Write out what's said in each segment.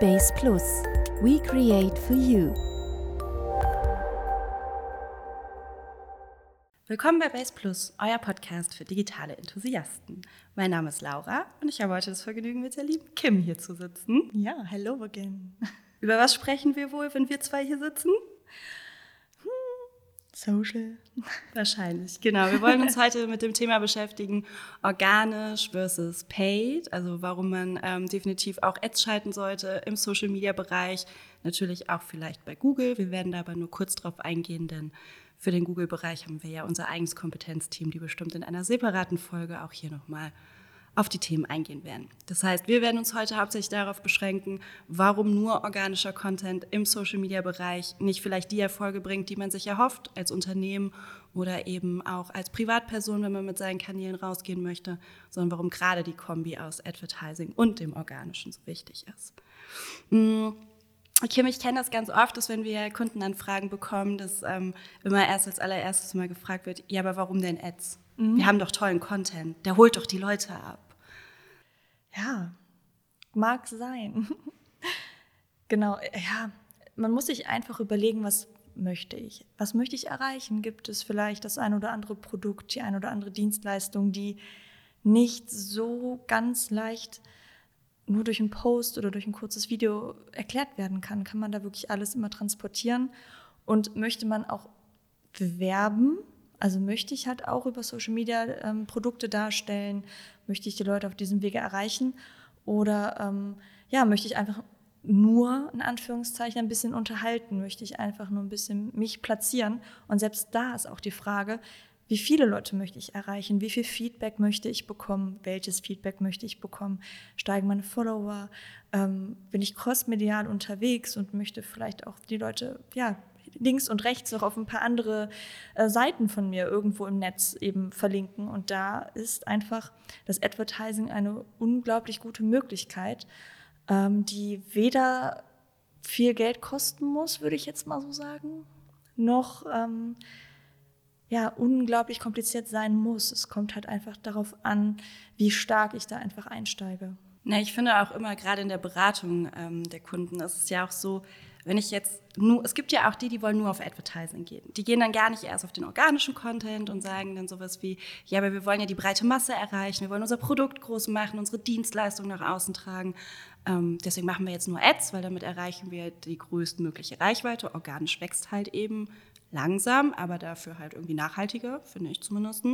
Base Plus. We create for you. Willkommen bei Base Plus, euer Podcast für digitale Enthusiasten. Mein Name ist Laura und ich habe heute das Vergnügen, mit der lieben Kim hier zu sitzen. Ja, hello again. Über was sprechen wir wohl, wenn wir zwei hier sitzen? Social. Wahrscheinlich, genau. Wir wollen uns heute mit dem Thema beschäftigen, organisch versus paid, also warum man ähm, definitiv auch Ads schalten sollte im Social-Media-Bereich, natürlich auch vielleicht bei Google. Wir werden da aber nur kurz drauf eingehen, denn für den Google-Bereich haben wir ja unser eigenes Kompetenzteam, die bestimmt in einer separaten Folge auch hier nochmal auf die Themen eingehen werden. Das heißt, wir werden uns heute hauptsächlich darauf beschränken, warum nur organischer Content im Social-Media-Bereich nicht vielleicht die Erfolge bringt, die man sich erhofft als Unternehmen oder eben auch als Privatperson, wenn man mit seinen Kanälen rausgehen möchte, sondern warum gerade die Kombi aus Advertising und dem Organischen so wichtig ist. Mm, Kim, ich kenne das ganz oft, dass wenn wir Kundenanfragen bekommen, dass ähm, immer erst als allererstes mal gefragt wird, ja, aber warum denn Ads? Mhm. Wir haben doch tollen Content, der holt doch die Leute ab. Ja, mag sein. genau, ja, man muss sich einfach überlegen, was möchte ich? Was möchte ich erreichen? Gibt es vielleicht das ein oder andere Produkt, die ein oder andere Dienstleistung, die nicht so ganz leicht nur durch einen Post oder durch ein kurzes Video erklärt werden kann? Kann man da wirklich alles immer transportieren? Und möchte man auch bewerben? Also möchte ich halt auch über Social Media ähm, Produkte darstellen? Möchte ich die Leute auf diesem Wege erreichen? Oder ähm, ja, möchte ich einfach nur in Anführungszeichen ein bisschen unterhalten? Möchte ich einfach nur ein bisschen mich platzieren? Und selbst da ist auch die Frage, wie viele Leute möchte ich erreichen? Wie viel Feedback möchte ich bekommen? Welches Feedback möchte ich bekommen? Steigen meine Follower? Ähm, bin ich crossmedial unterwegs und möchte vielleicht auch die Leute ja, links und rechts noch auf ein paar andere äh, Seiten von mir irgendwo im Netz eben verlinken. Und da ist einfach das Advertising eine unglaublich gute Möglichkeit, ähm, die weder viel Geld kosten muss, würde ich jetzt mal so sagen, noch ähm, ja, unglaublich kompliziert sein muss. Es kommt halt einfach darauf an, wie stark ich da einfach einsteige. Na, ich finde auch immer, gerade in der Beratung ähm, der Kunden, ist es ja auch so, wenn ich jetzt nur, es gibt ja auch die, die wollen nur auf Advertising gehen. Die gehen dann gar nicht erst auf den organischen Content und sagen dann sowas wie, ja, aber wir wollen ja die breite Masse erreichen, wir wollen unser Produkt groß machen, unsere Dienstleistung nach außen tragen. Ähm, deswegen machen wir jetzt nur Ads, weil damit erreichen wir die größtmögliche Reichweite. Organisch wächst halt eben langsam, aber dafür halt irgendwie nachhaltiger, finde ich zumindest.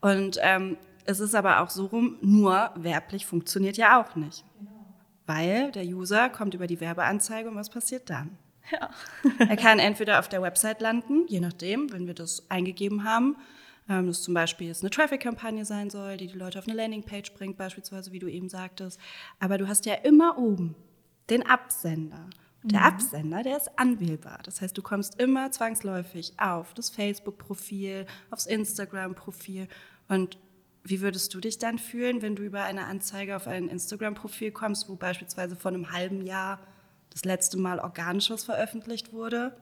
Und ähm, es ist aber auch so rum, nur werblich funktioniert ja auch nicht. Genau. Weil der User kommt über die Werbeanzeige und was passiert dann? Ja. er kann entweder auf der Website landen, je nachdem, wenn wir das eingegeben haben, ähm, dass zum Beispiel es eine Traffic-Kampagne sein soll, die die Leute auf eine Landingpage bringt, beispielsweise, wie du eben sagtest. Aber du hast ja immer oben den Absender. Der mhm. Absender, der ist anwählbar. Das heißt, du kommst immer zwangsläufig auf das Facebook-Profil, aufs Instagram-Profil und wie würdest du dich dann fühlen, wenn du über eine Anzeige auf ein Instagram-Profil kommst, wo beispielsweise vor einem halben Jahr das letzte Mal organisch was veröffentlicht wurde?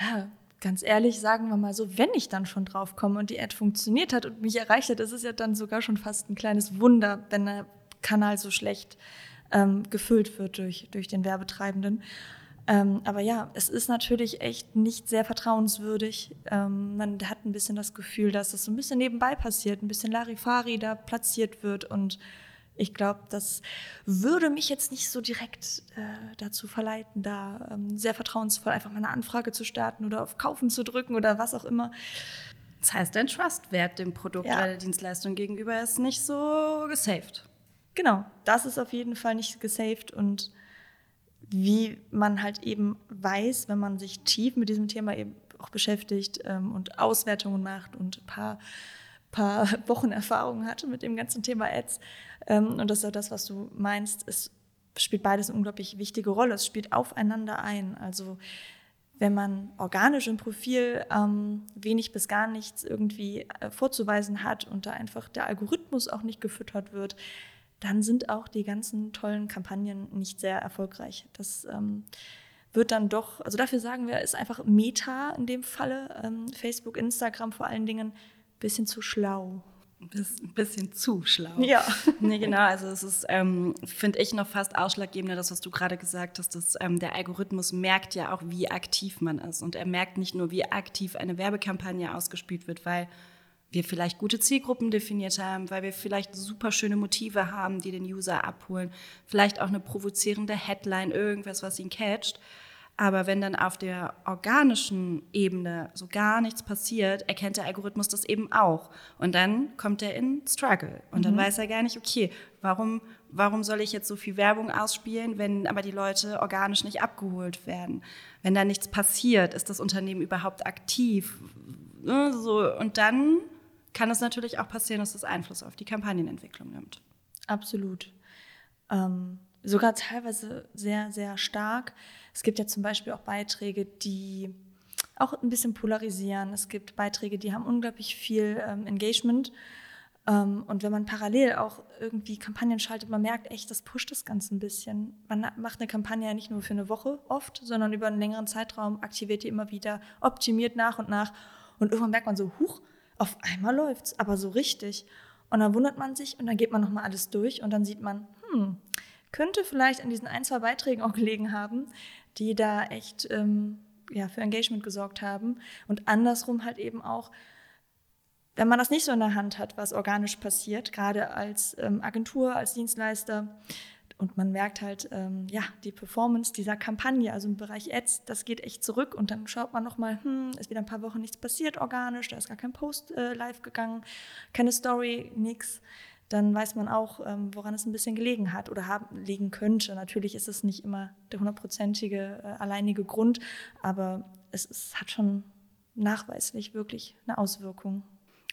Ja, ganz ehrlich, sagen wir mal so, wenn ich dann schon drauf komme und die Ad funktioniert hat und mich erreicht hat, ist es ja dann sogar schon fast ein kleines Wunder, wenn der Kanal so schlecht ähm, gefüllt wird durch, durch den Werbetreibenden. Ähm, aber ja, es ist natürlich echt nicht sehr vertrauenswürdig. Ähm, man hat ein bisschen das Gefühl, dass das so ein bisschen nebenbei passiert, ein bisschen Larifari da platziert wird. Und ich glaube, das würde mich jetzt nicht so direkt äh, dazu verleiten, da ähm, sehr vertrauensvoll einfach mal eine Anfrage zu starten oder auf Kaufen zu drücken oder was auch immer. Das heißt, dein Trustwert dem Produkt ja. oder der Dienstleistung gegenüber ist nicht so gesaved. Genau, das ist auf jeden Fall nicht gesaved und wie man halt eben weiß, wenn man sich tief mit diesem Thema eben auch beschäftigt ähm, und Auswertungen macht und ein paar, paar Wochen Erfahrung hatte mit dem ganzen Thema Ads. Ähm, und das ist auch das, was du meinst. Es spielt beides eine unglaublich wichtige Rolle. Es spielt aufeinander ein. Also wenn man organisch im Profil ähm, wenig bis gar nichts irgendwie äh, vorzuweisen hat und da einfach der Algorithmus auch nicht gefüttert wird, dann sind auch die ganzen tollen Kampagnen nicht sehr erfolgreich. Das ähm, wird dann doch, also dafür sagen wir, ist einfach Meta in dem Falle, ähm, Facebook, Instagram vor allen Dingen, ein bisschen zu schlau. Ein bisschen zu schlau. Ja. Nee, genau. Also es ist, ähm, finde ich, noch fast ausschlaggebender, das, was du gerade gesagt hast, dass ähm, der Algorithmus merkt ja auch, wie aktiv man ist. Und er merkt nicht nur, wie aktiv eine Werbekampagne ausgespielt wird, weil wir vielleicht gute Zielgruppen definiert haben, weil wir vielleicht super schöne Motive haben, die den User abholen, vielleicht auch eine provozierende Headline, irgendwas, was ihn catcht. Aber wenn dann auf der organischen Ebene so gar nichts passiert, erkennt der Algorithmus das eben auch. Und dann kommt er in Struggle. Und dann mhm. weiß er gar nicht, okay, warum, warum soll ich jetzt so viel Werbung ausspielen, wenn aber die Leute organisch nicht abgeholt werden? Wenn da nichts passiert, ist das Unternehmen überhaupt aktiv? Ne, so, und dann kann es natürlich auch passieren, dass das Einfluss auf die Kampagnenentwicklung nimmt. Absolut. Ähm, sogar teilweise sehr, sehr stark. Es gibt ja zum Beispiel auch Beiträge, die auch ein bisschen polarisieren. Es gibt Beiträge, die haben unglaublich viel ähm, Engagement. Ähm, und wenn man parallel auch irgendwie Kampagnen schaltet, man merkt echt, das pusht das Ganze ein bisschen. Man macht eine Kampagne ja nicht nur für eine Woche oft, sondern über einen längeren Zeitraum, aktiviert die immer wieder, optimiert nach und nach. Und irgendwann merkt man so, huch, auf einmal läuft's, aber so richtig. Und dann wundert man sich und dann geht man nochmal alles durch und dann sieht man, hm, könnte vielleicht an diesen ein, zwei Beiträgen auch gelegen haben, die da echt ähm, ja, für Engagement gesorgt haben. Und andersrum halt eben auch, wenn man das nicht so in der Hand hat, was organisch passiert, gerade als ähm, Agentur, als Dienstleister, und man merkt halt, ähm, ja, die Performance dieser Kampagne, also im Bereich Ads, das geht echt zurück. Und dann schaut man nochmal, hm, ist wieder ein paar Wochen nichts passiert organisch, da ist gar kein Post äh, live gegangen, keine Story, nichts dann weiß man auch, ähm, woran es ein bisschen gelegen hat oder haben, liegen könnte. Natürlich ist es nicht immer der hundertprozentige äh, alleinige Grund, aber es, es hat schon nachweislich wirklich eine Auswirkung.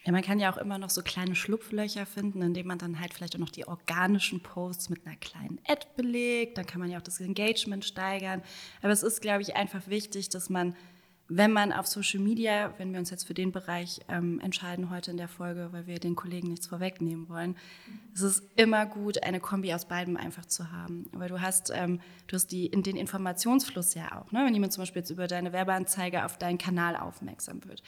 Ja, man kann ja auch immer noch so kleine Schlupflöcher finden, indem man dann halt vielleicht auch noch die organischen Posts mit einer kleinen Ad belegt. Dann kann man ja auch das Engagement steigern. Aber es ist, glaube ich, einfach wichtig, dass man wenn man auf Social Media, wenn wir uns jetzt für den Bereich ähm, entscheiden heute in der Folge, weil wir den Kollegen nichts vorwegnehmen wollen, es ist immer gut, eine Kombi aus beidem einfach zu haben. Weil du hast, ähm, du hast die, in den Informationsfluss ja auch. Ne? Wenn jemand zum Beispiel jetzt über deine Werbeanzeige auf deinen Kanal aufmerksam wird,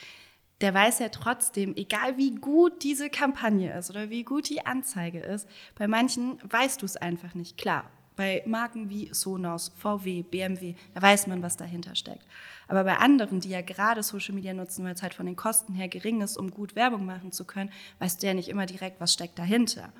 der weiß ja trotzdem, egal wie gut diese Kampagne ist oder wie gut die Anzeige ist, bei manchen weißt du es einfach nicht. Klar, bei Marken wie Sonos, VW, BMW, da weiß man, was dahinter steckt. Aber bei anderen, die ja gerade Social Media nutzen, weil es halt von den Kosten her gering ist, um gut Werbung machen zu können, weißt du ja nicht immer direkt, was steckt dahinter.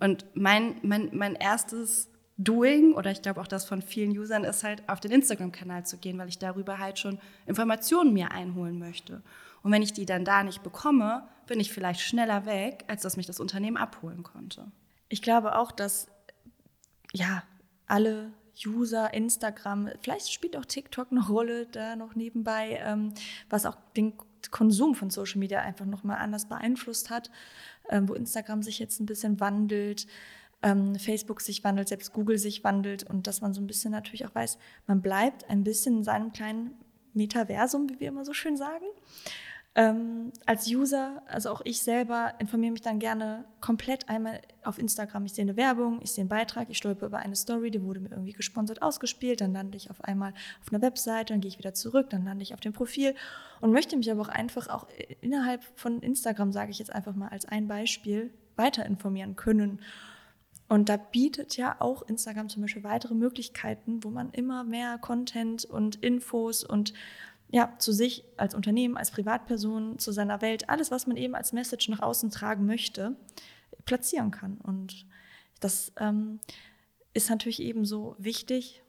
Und mein, mein, mein erstes Doing, oder ich glaube auch das von vielen Usern, ist halt auf den Instagram-Kanal zu gehen, weil ich darüber halt schon Informationen mir einholen möchte. Und wenn ich die dann da nicht bekomme, bin ich vielleicht schneller weg, als dass mich das Unternehmen abholen konnte. Ich glaube auch, dass ja, alle User, Instagram, vielleicht spielt auch TikTok eine Rolle da noch nebenbei, ähm, was auch den Konsum von Social Media einfach nochmal anders beeinflusst hat, ähm, wo Instagram sich jetzt ein bisschen wandelt, ähm, Facebook sich wandelt, selbst Google sich wandelt und dass man so ein bisschen natürlich auch weiß, man bleibt ein bisschen in seinem kleinen Metaversum, wie wir immer so schön sagen. Ähm, als User, also auch ich selber, informiere mich dann gerne komplett einmal auf Instagram. Ich sehe eine Werbung, ich sehe einen Beitrag, ich stolper über eine Story, die wurde mir irgendwie gesponsert ausgespielt, dann lande ich auf einmal auf einer Webseite, dann gehe ich wieder zurück, dann lande ich auf dem Profil und möchte mich aber auch einfach auch innerhalb von Instagram, sage ich jetzt einfach mal als ein Beispiel, weiter informieren können. Und da bietet ja auch Instagram zum Beispiel weitere Möglichkeiten, wo man immer mehr Content und Infos und ja, zu sich als Unternehmen, als Privatperson, zu seiner Welt, alles, was man eben als Message nach außen tragen möchte, platzieren kann. Und das ähm, ist natürlich ebenso wichtig,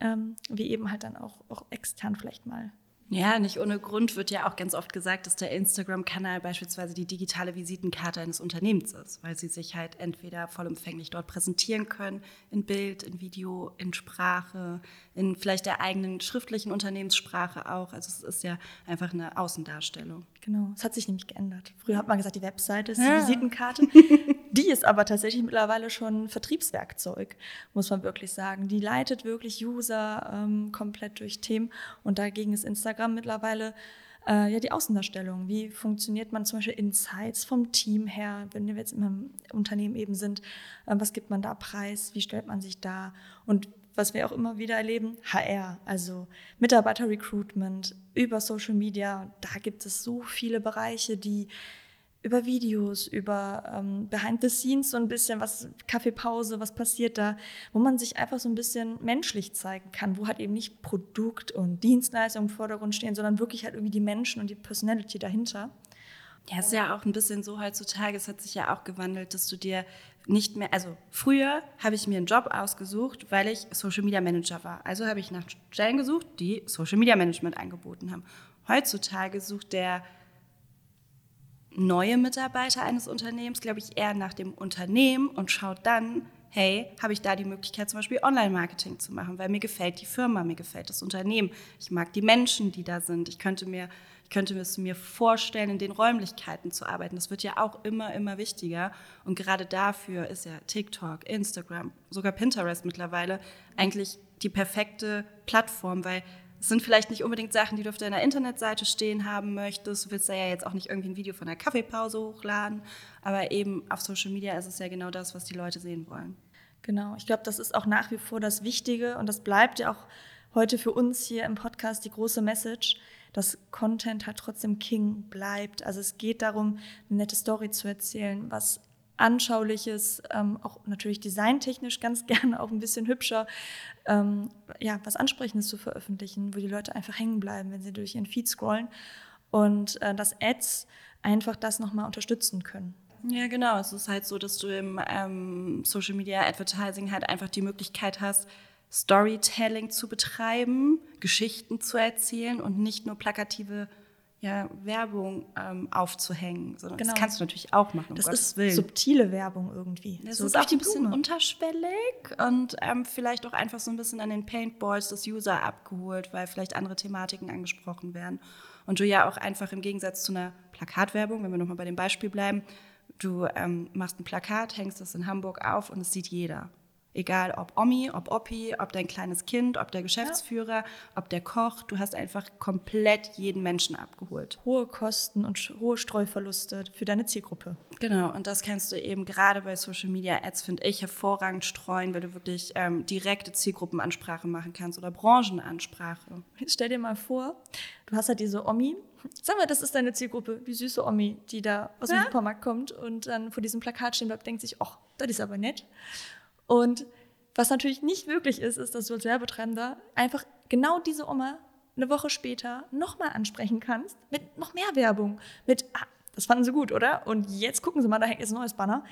ähm, wie eben halt dann auch, auch extern vielleicht mal ja, nicht ohne Grund wird ja auch ganz oft gesagt, dass der Instagram-Kanal beispielsweise die digitale Visitenkarte eines Unternehmens ist, weil sie sich halt entweder vollumfänglich dort präsentieren können, in Bild, in Video, in Sprache, in vielleicht der eigenen schriftlichen Unternehmenssprache auch. Also es ist ja einfach eine Außendarstellung. Genau, es hat sich nämlich geändert. Früher hat man gesagt, die Webseite ist die ja. Visitenkarte. Die ist aber tatsächlich mittlerweile schon Vertriebswerkzeug, muss man wirklich sagen. Die leitet wirklich User ähm, komplett durch Themen. Und dagegen ist Instagram mittlerweile äh, ja die Außendarstellung. Wie funktioniert man zum Beispiel Insights vom Team her, wenn wir jetzt im Unternehmen eben sind? Äh, was gibt man da preis? Wie stellt man sich da? Und was wir auch immer wieder erleben, HR, also Mitarbeiter-Recruitment über Social Media. Da gibt es so viele Bereiche, die über Videos, über ähm, Behind the Scenes so ein bisschen, was Kaffeepause, was passiert da, wo man sich einfach so ein bisschen menschlich zeigen kann, wo halt eben nicht Produkt und Dienstleistung im Vordergrund stehen, sondern wirklich halt irgendwie die Menschen und die Personality dahinter. Ja, ist ja auch ein bisschen so heutzutage, es hat sich ja auch gewandelt, dass du dir nicht mehr, also früher habe ich mir einen Job ausgesucht, weil ich Social Media Manager war. Also habe ich nach Stellen gesucht, die Social Media Management angeboten haben. Heutzutage sucht der neue Mitarbeiter eines Unternehmens, glaube ich, eher nach dem Unternehmen und schaut dann, hey, habe ich da die Möglichkeit, zum Beispiel Online-Marketing zu machen, weil mir gefällt die Firma, mir gefällt das Unternehmen, ich mag die Menschen, die da sind, ich könnte mir, ich könnte es mir vorstellen, in den Räumlichkeiten zu arbeiten. Das wird ja auch immer, immer wichtiger. Und gerade dafür ist ja TikTok, Instagram, sogar Pinterest mittlerweile eigentlich die perfekte Plattform, weil es sind vielleicht nicht unbedingt Sachen, die du auf deiner Internetseite stehen haben möchtest. Du willst da ja jetzt auch nicht irgendwie ein Video von einer Kaffeepause hochladen, aber eben auf Social Media ist es ja genau das, was die Leute sehen wollen. Genau, ich glaube, das ist auch nach wie vor das Wichtige und das bleibt ja auch heute für uns hier im Podcast die große Message, dass Content halt trotzdem King bleibt. Also es geht darum, eine nette Story zu erzählen, was Anschauliches, ähm, auch natürlich designtechnisch ganz gerne auch ein bisschen hübscher, ähm, ja, was Ansprechendes zu veröffentlichen, wo die Leute einfach hängen bleiben, wenn sie durch ihren Feed scrollen und äh, dass Ads einfach das nochmal unterstützen können. Ja, genau. Es ist halt so, dass du im ähm, Social Media Advertising halt einfach die Möglichkeit hast, Storytelling zu betreiben, Geschichten zu erzählen und nicht nur plakative ja, Werbung ähm, aufzuhängen. Sondern genau. Das kannst du natürlich auch machen. Um das Gottes ist Willen. subtile Werbung irgendwie. Das so ist auch ein bisschen Blume. unterschwellig und ähm, vielleicht auch einfach so ein bisschen an den Paintballs des User abgeholt, weil vielleicht andere Thematiken angesprochen werden. Und du ja auch einfach im Gegensatz zu einer Plakatwerbung, wenn wir nochmal bei dem Beispiel bleiben, du ähm, machst ein Plakat, hängst es in Hamburg auf und es sieht jeder. Egal ob Omi, ob Oppi, ob dein kleines Kind, ob der Geschäftsführer, ja. ob der Koch, du hast einfach komplett jeden Menschen abgeholt. Hohe Kosten und hohe Streuverluste für deine Zielgruppe. Genau, und das kannst du eben gerade bei Social Media Ads, finde ich, hervorragend streuen, weil du wirklich ähm, direkte Zielgruppenansprache machen kannst oder Branchenansprache. Stell dir mal vor, du hast halt diese Omi, sag mal, das ist deine Zielgruppe, die süße Omi, die da aus dem ja? Supermarkt kommt und dann vor diesem Plakat stehen bleibt, denkt sich, ach, das ist aber nett. Und was natürlich nicht möglich ist, ist, dass du als Werbetreibender einfach genau diese Oma eine Woche später nochmal ansprechen kannst mit noch mehr Werbung. Mit, ah, das fanden sie gut, oder? Und jetzt gucken sie mal, da hängt jetzt ein neues Banner.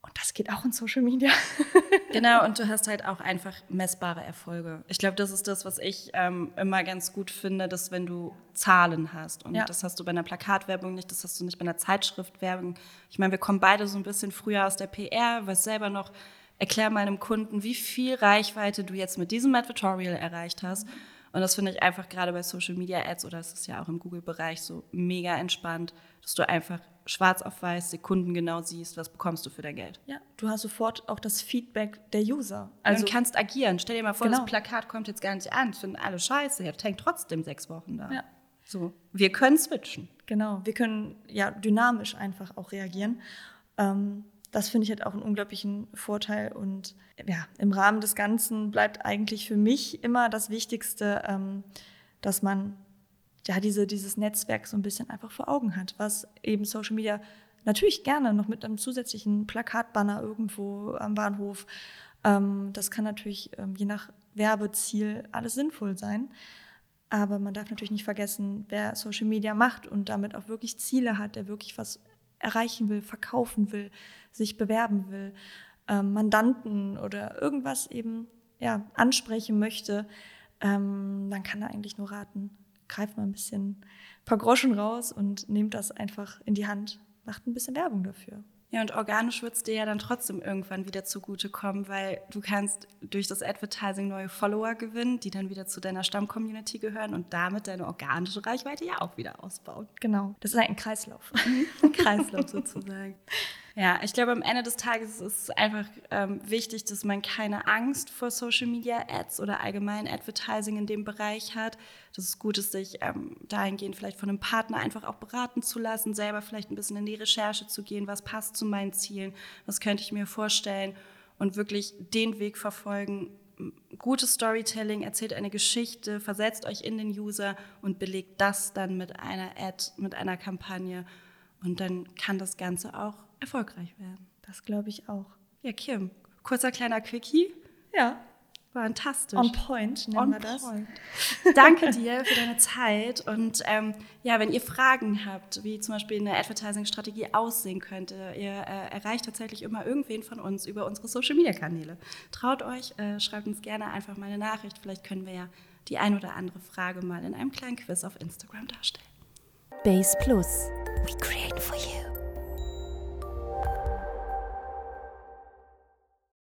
Und das geht auch in Social Media. genau, und du hast halt auch einfach messbare Erfolge. Ich glaube, das ist das, was ich ähm, immer ganz gut finde, dass wenn du Zahlen hast. Und ja. das hast du bei einer Plakatwerbung nicht, das hast du nicht bei einer Zeitschriftwerbung. Ich meine, wir kommen beide so ein bisschen früher aus der PR, weiß selber noch, erklär meinem Kunden, wie viel Reichweite du jetzt mit diesem Advertorial erreicht hast. Und das finde ich einfach gerade bei Social Media Ads oder es ist ja auch im Google-Bereich so mega entspannt, dass du einfach schwarz auf weiß sekundengenau siehst, was bekommst du für dein Geld. Ja, du hast sofort auch das Feedback der User. Also du kannst agieren. Stell dir mal vor, genau. das Plakat kommt jetzt gar nicht an, das finden alle scheiße, jetzt hängt trotzdem sechs Wochen da. Ja. So, wir können switchen. Genau, wir können ja dynamisch einfach auch reagieren. Ähm, das finde ich halt auch einen unglaublichen Vorteil. Und ja, im Rahmen des Ganzen bleibt eigentlich für mich immer das Wichtigste, ähm, dass man ja diese, dieses Netzwerk so ein bisschen einfach vor Augen hat, was eben Social Media natürlich gerne noch mit einem zusätzlichen Plakatbanner irgendwo am Bahnhof. Ähm, das kann natürlich ähm, je nach Werbeziel alles sinnvoll sein. Aber man darf natürlich nicht vergessen, wer Social Media macht und damit auch wirklich Ziele hat, der wirklich was erreichen will, verkaufen will, sich bewerben will, ähm, Mandanten oder irgendwas eben ja, ansprechen möchte, ähm, dann kann er eigentlich nur raten, greift mal ein bisschen ein paar Groschen raus und nehmt das einfach in die Hand, macht ein bisschen Werbung dafür. Ja, und organisch wird es dir ja dann trotzdem irgendwann wieder zugutekommen, weil du kannst durch das Advertising neue Follower gewinnen, die dann wieder zu deiner Stammcommunity gehören und damit deine organische Reichweite ja auch wieder ausbauen. Genau, das ist ein Kreislauf. ein Kreislauf sozusagen. Ja, ich glaube, am Ende des Tages ist es einfach ähm, wichtig, dass man keine Angst vor Social Media Ads oder allgemein Advertising in dem Bereich hat. Dass es gut ist, sich ähm, dahingehend vielleicht von einem Partner einfach auch beraten zu lassen, selber vielleicht ein bisschen in die Recherche zu gehen, was passt zu meinen Zielen, was könnte ich mir vorstellen und wirklich den Weg verfolgen. Gutes Storytelling, erzählt eine Geschichte, versetzt euch in den User und belegt das dann mit einer Ad, mit einer Kampagne Und dann kann das Ganze auch erfolgreich werden. Das glaube ich auch. Ja, Kim, kurzer kleiner Quickie. Ja. Fantastisch. On point nennen On wir das. point. Danke dir für deine Zeit. Und ähm, ja, wenn ihr Fragen habt, wie zum Beispiel eine Advertising-Strategie aussehen könnte, ihr äh, erreicht tatsächlich immer irgendwen von uns über unsere Social-Media-Kanäle. Traut euch, äh, schreibt uns gerne einfach mal eine Nachricht. Vielleicht können wir ja die ein oder andere Frage mal in einem kleinen Quiz auf Instagram darstellen. Base Plus. We create